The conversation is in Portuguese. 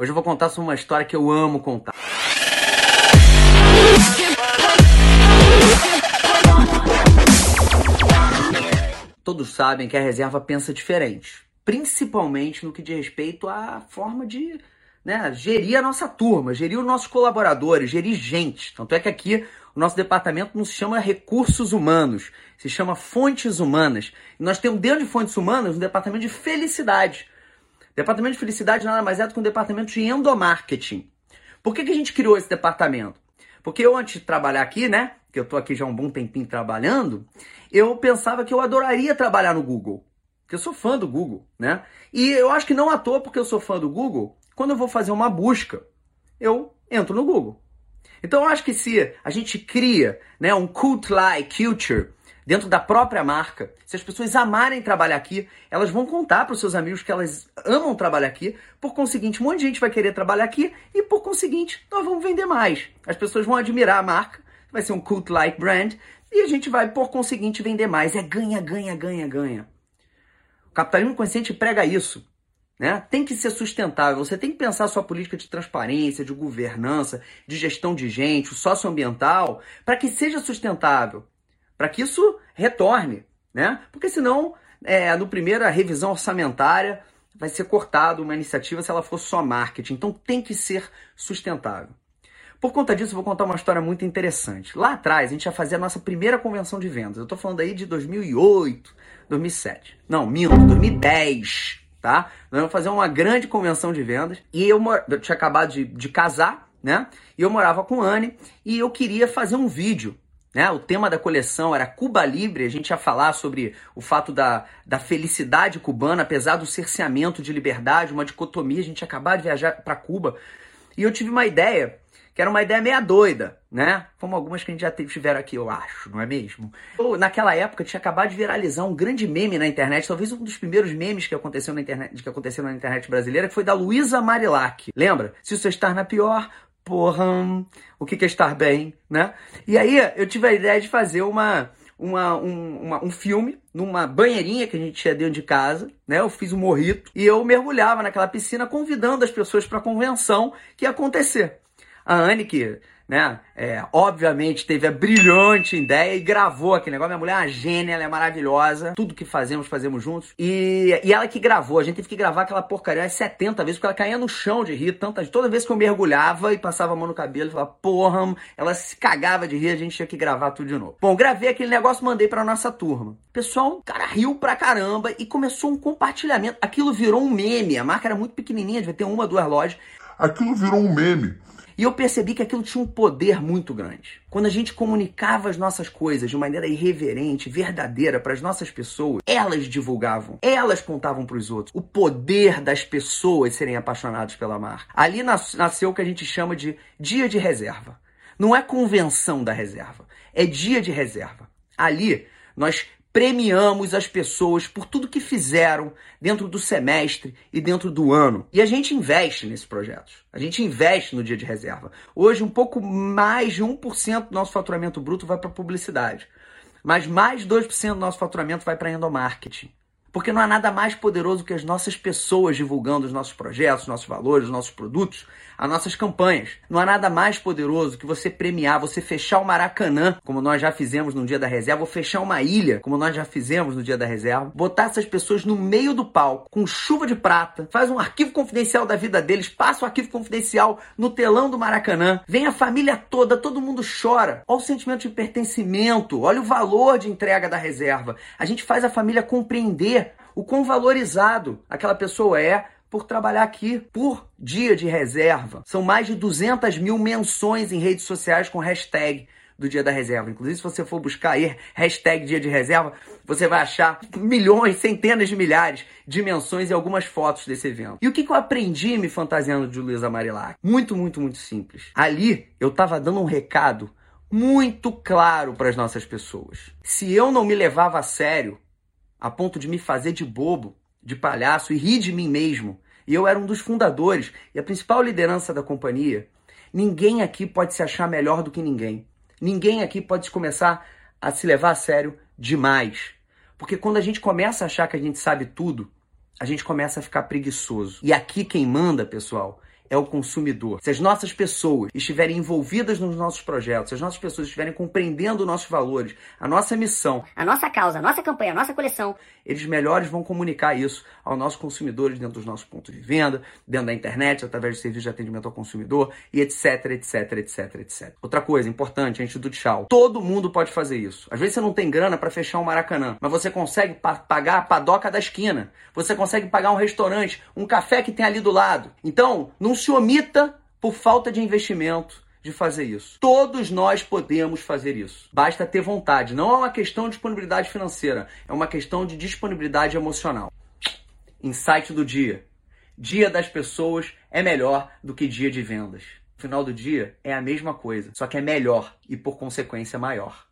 Hoje eu vou contar sobre uma história que eu amo contar. Todos sabem que a reserva pensa diferente, principalmente no que diz respeito à forma de né, gerir a nossa turma, gerir os nossos colaboradores, gerir gente. Tanto é que aqui o nosso departamento não se chama recursos humanos, se chama fontes humanas. E nós temos dentro de fontes humanas um departamento de felicidade Departamento de Felicidade nada mais é do que um departamento de endomarketing. Por que, que a gente criou esse departamento? Porque eu, antes de trabalhar aqui, né? Que eu tô aqui já um bom tempinho trabalhando, eu pensava que eu adoraria trabalhar no Google. Porque eu sou fã do Google, né? E eu acho que não à toa, porque eu sou fã do Google, quando eu vou fazer uma busca, eu entro no Google. Então eu acho que se a gente cria né, um cult-like culture, dentro da própria marca. Se as pessoas amarem trabalhar aqui, elas vão contar para os seus amigos que elas amam trabalhar aqui. Por conseguinte, um monte de gente vai querer trabalhar aqui e por conseguinte, nós vamos vender mais. As pessoas vão admirar a marca, vai ser um cult-like brand e a gente vai por conseguinte vender mais. É ganha, ganha, ganha, ganha. O capitalismo consciente prega isso. Né? Tem que ser sustentável. Você tem que pensar sua política de transparência, de governança, de gestão de gente, o socioambiental, para que seja sustentável para que isso retorne, né? Porque senão, é, no primeira revisão orçamentária, vai ser cortado uma iniciativa se ela for só marketing. Então tem que ser sustentável. Por conta disso, vou contar uma história muito interessante. Lá atrás, a gente ia fazer a nossa primeira convenção de vendas. Eu estou falando aí de 2008, 2007. Não, minto, 2010, tá? Nós vamos fazer uma grande convenção de vendas. E eu, eu tinha acabado de, de casar, né? E eu morava com a Anne e eu queria fazer um vídeo né? O tema da coleção era Cuba Libre, a gente ia falar sobre o fato da, da felicidade cubana, apesar do cerceamento de liberdade, uma dicotomia, a gente acabar de viajar para Cuba. E eu tive uma ideia, que era uma ideia meia doida, né? Como algumas que a gente já tiveram aqui, eu acho, não é mesmo? Eu, naquela época tinha acabado de viralizar um grande meme na internet, talvez um dos primeiros memes que aconteceu na internet, que aconteceu na internet brasileira, que foi da Luísa Marilac. Lembra? Se você estar na pior, porra, o que é estar bem, né? E aí eu tive a ideia de fazer uma, uma, um, uma, um filme numa banheirinha que a gente tinha dentro de casa, né? Eu fiz um morrito e eu mergulhava naquela piscina convidando as pessoas para a convenção que ia acontecer. A Anne, que né? É, obviamente teve a brilhante ideia e gravou aquele negócio. Minha mulher é uma gênia, ela é maravilhosa. Tudo que fazemos, fazemos juntos. E, e ela que gravou. A gente teve que gravar aquela porcaria umas 70 vezes, porque ela caía no chão de rir. Tantas, toda vez que eu mergulhava e passava a mão no cabelo, falava, porra, ela se cagava de rir, a gente tinha que gravar tudo de novo. Bom, gravei aquele negócio, mandei pra nossa turma. O pessoal, cara, riu pra caramba e começou um compartilhamento. Aquilo virou um meme. A marca era muito pequenininha, devia ter uma, duas lojas. Aquilo virou um meme. E eu percebi que aquilo tinha um poder muito grande. Quando a gente comunicava as nossas coisas de maneira irreverente, verdadeira para as nossas pessoas, elas divulgavam, elas contavam para os outros. O poder das pessoas serem apaixonadas pela marca. Ali nasceu o que a gente chama de dia de reserva. Não é convenção da reserva, é dia de reserva. Ali nós premiamos as pessoas por tudo que fizeram dentro do semestre e dentro do ano. E a gente investe nesses projetos. A gente investe no dia de reserva. Hoje, um pouco mais de 1% do nosso faturamento bruto vai para publicidade. Mas mais de 2% do nosso faturamento vai para endomarketing. Porque não há nada mais poderoso que as nossas pessoas divulgando os nossos projetos, nossos valores, os nossos produtos, as nossas campanhas. Não há nada mais poderoso que você premiar, você fechar o Maracanã, como nós já fizemos no dia da reserva, ou fechar uma ilha, como nós já fizemos no dia da reserva, botar essas pessoas no meio do palco, com chuva de prata, faz um arquivo confidencial da vida deles, passa o arquivo confidencial no telão do Maracanã, vem a família toda, todo mundo chora. Olha o sentimento de pertencimento, olha o valor de entrega da reserva. A gente faz a família compreender o quão valorizado aquela pessoa é por trabalhar aqui por dia de reserva. São mais de 200 mil menções em redes sociais com hashtag do dia da reserva. Inclusive, se você for buscar aí hashtag dia de reserva, você vai achar milhões, centenas de milhares de menções e algumas fotos desse evento. E o que, que eu aprendi me fantasiando de Luísa Marilac? Muito, muito, muito simples. Ali, eu estava dando um recado muito claro para as nossas pessoas. Se eu não me levava a sério, a ponto de me fazer de bobo, de palhaço e rir de mim mesmo. E eu era um dos fundadores e a principal liderança da companhia. Ninguém aqui pode se achar melhor do que ninguém. Ninguém aqui pode começar a se levar a sério demais. Porque quando a gente começa a achar que a gente sabe tudo, a gente começa a ficar preguiçoso. E aqui quem manda, pessoal, é o consumidor. Se as nossas pessoas estiverem envolvidas nos nossos projetos, se as nossas pessoas estiverem compreendendo nossos valores, a nossa missão, a nossa causa, a nossa campanha, a nossa coleção, eles melhores vão comunicar isso aos nossos consumidores dentro dos nossos pontos de venda, dentro da internet, através de serviços de atendimento ao consumidor e etc, etc, etc, etc. Outra coisa importante, antes do tchau, todo mundo pode fazer isso. Às vezes você não tem grana para fechar um Maracanã, mas você consegue pa pagar a padoca da esquina, você consegue pagar um restaurante, um café que tem ali do lado. Então, não se omita por falta de investimento de fazer isso. Todos nós podemos fazer isso. Basta ter vontade. Não é uma questão de disponibilidade financeira, é uma questão de disponibilidade emocional. Insight do dia. Dia das pessoas é melhor do que dia de vendas. Final do dia é a mesma coisa, só que é melhor e por consequência maior.